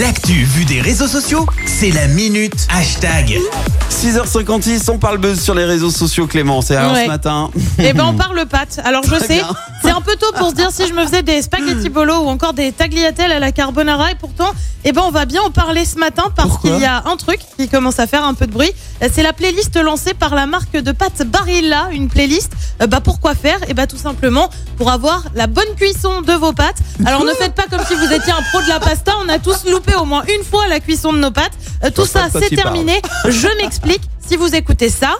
L'actu vue des réseaux sociaux, c'est la minute hashtag. 6h56, on parle buzz sur les réseaux sociaux, Clément. C'est alors Ouais. ce matin. Eh ben on parle pâtes. Alors je Très sais, c'est un peu tôt pour se dire si je me faisais des spaghetti bolo ou encore des tagliatelles à la carbonara et pourtant, eh ben on va bien en parler ce matin parce qu'il y a un truc qui commence à faire un peu de bruit. C'est la playlist lancée par la marque de pâtes Barilla, une playlist. euh, bah pourquoi faire? Eh ben tout simplement pour avoir la bonne cuisson de vos pâtes. Alors ne faites pas comme si vous étiez un pro de la pasta. On a tous loupé au moins une fois la cuisson de nos pâtes. Euh, tout ça, c'est terminé. Je m'explique. Si vous écoutez ça.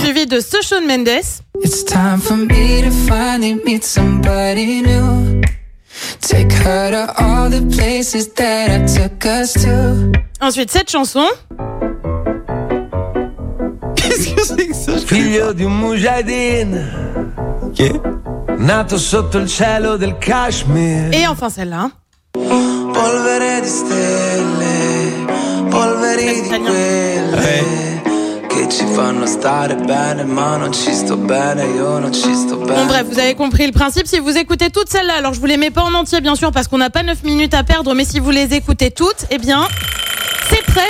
Suivi de ce Shawn Mendes. It's time for me to finally meet somebody new. Take her to all the places that I took us to. Ensuite, cette chanson. Qu'est-ce que c'est que ça? Je connais Figlio di un mujahideen. Ok. nato sotto il cielo del Kashmir. Et enfin celle-là. Polvere di stelle, polveri di quelle che ci fanno stare bene, ma non ci sto bene, io non ci sto bene. Bon bref, vous avez compris le principe. Si vous écoutez toutes celles-là, alors je vous les mets pas en entier bien sûr parce qu'on n'a pas 9 minutes à perdre, mais si vous les écoutez toutes, eh bien...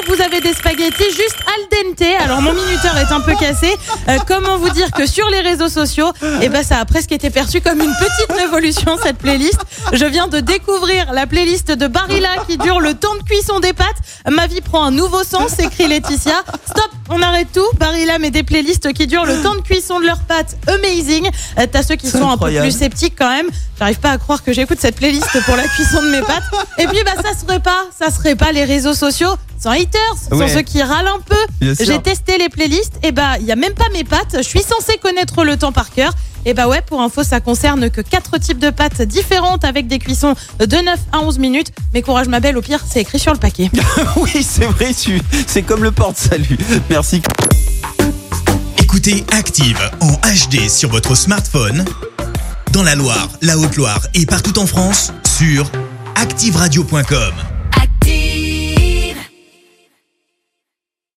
Vous avez des spaghettis juste al dente. Alors mon minuteur est un peu cassé. Euh, comment vous dire que sur les réseaux sociaux, eh ben ça a presque été perçu comme une petite révolution cette playlist. Je viens de découvrir la playlist de Barilla qui dure le temps de cuisson des pâtes. Ma vie prend un nouveau sens, écrit Laetitia. Stop, on arrête tout. Barilla met des playlists qui durent le temps de cuisson de leurs pâtes. Amazing. Euh, T'as ceux qui sont un peu plus sceptiques quand même. J'arrive pas à croire que j'écoute cette playlist pour la cuisson de mes pâtes. Et puis bah ça serait pas, ça serait pas les réseaux sociaux sans haters, sans Ouais. ceux qui râlent un peu. J'ai testé les playlists et bah il y a même pas mes pâtes. Je suis censée connaître le temps par cœur. Et bah ouais, pour info, ça concerne que quatre types de pâtes différentes avec des cuissons de 9 à 11 minutes. Mais courage ma belle, au pire, c'est écrit sur le paquet. Oui, c'est vrai, tu- c'est comme le porte-salut. Merci. Écoutez Active en HD sur votre smartphone, dans la Loire, la Haute-Loire et partout en France, sur activeradio.com.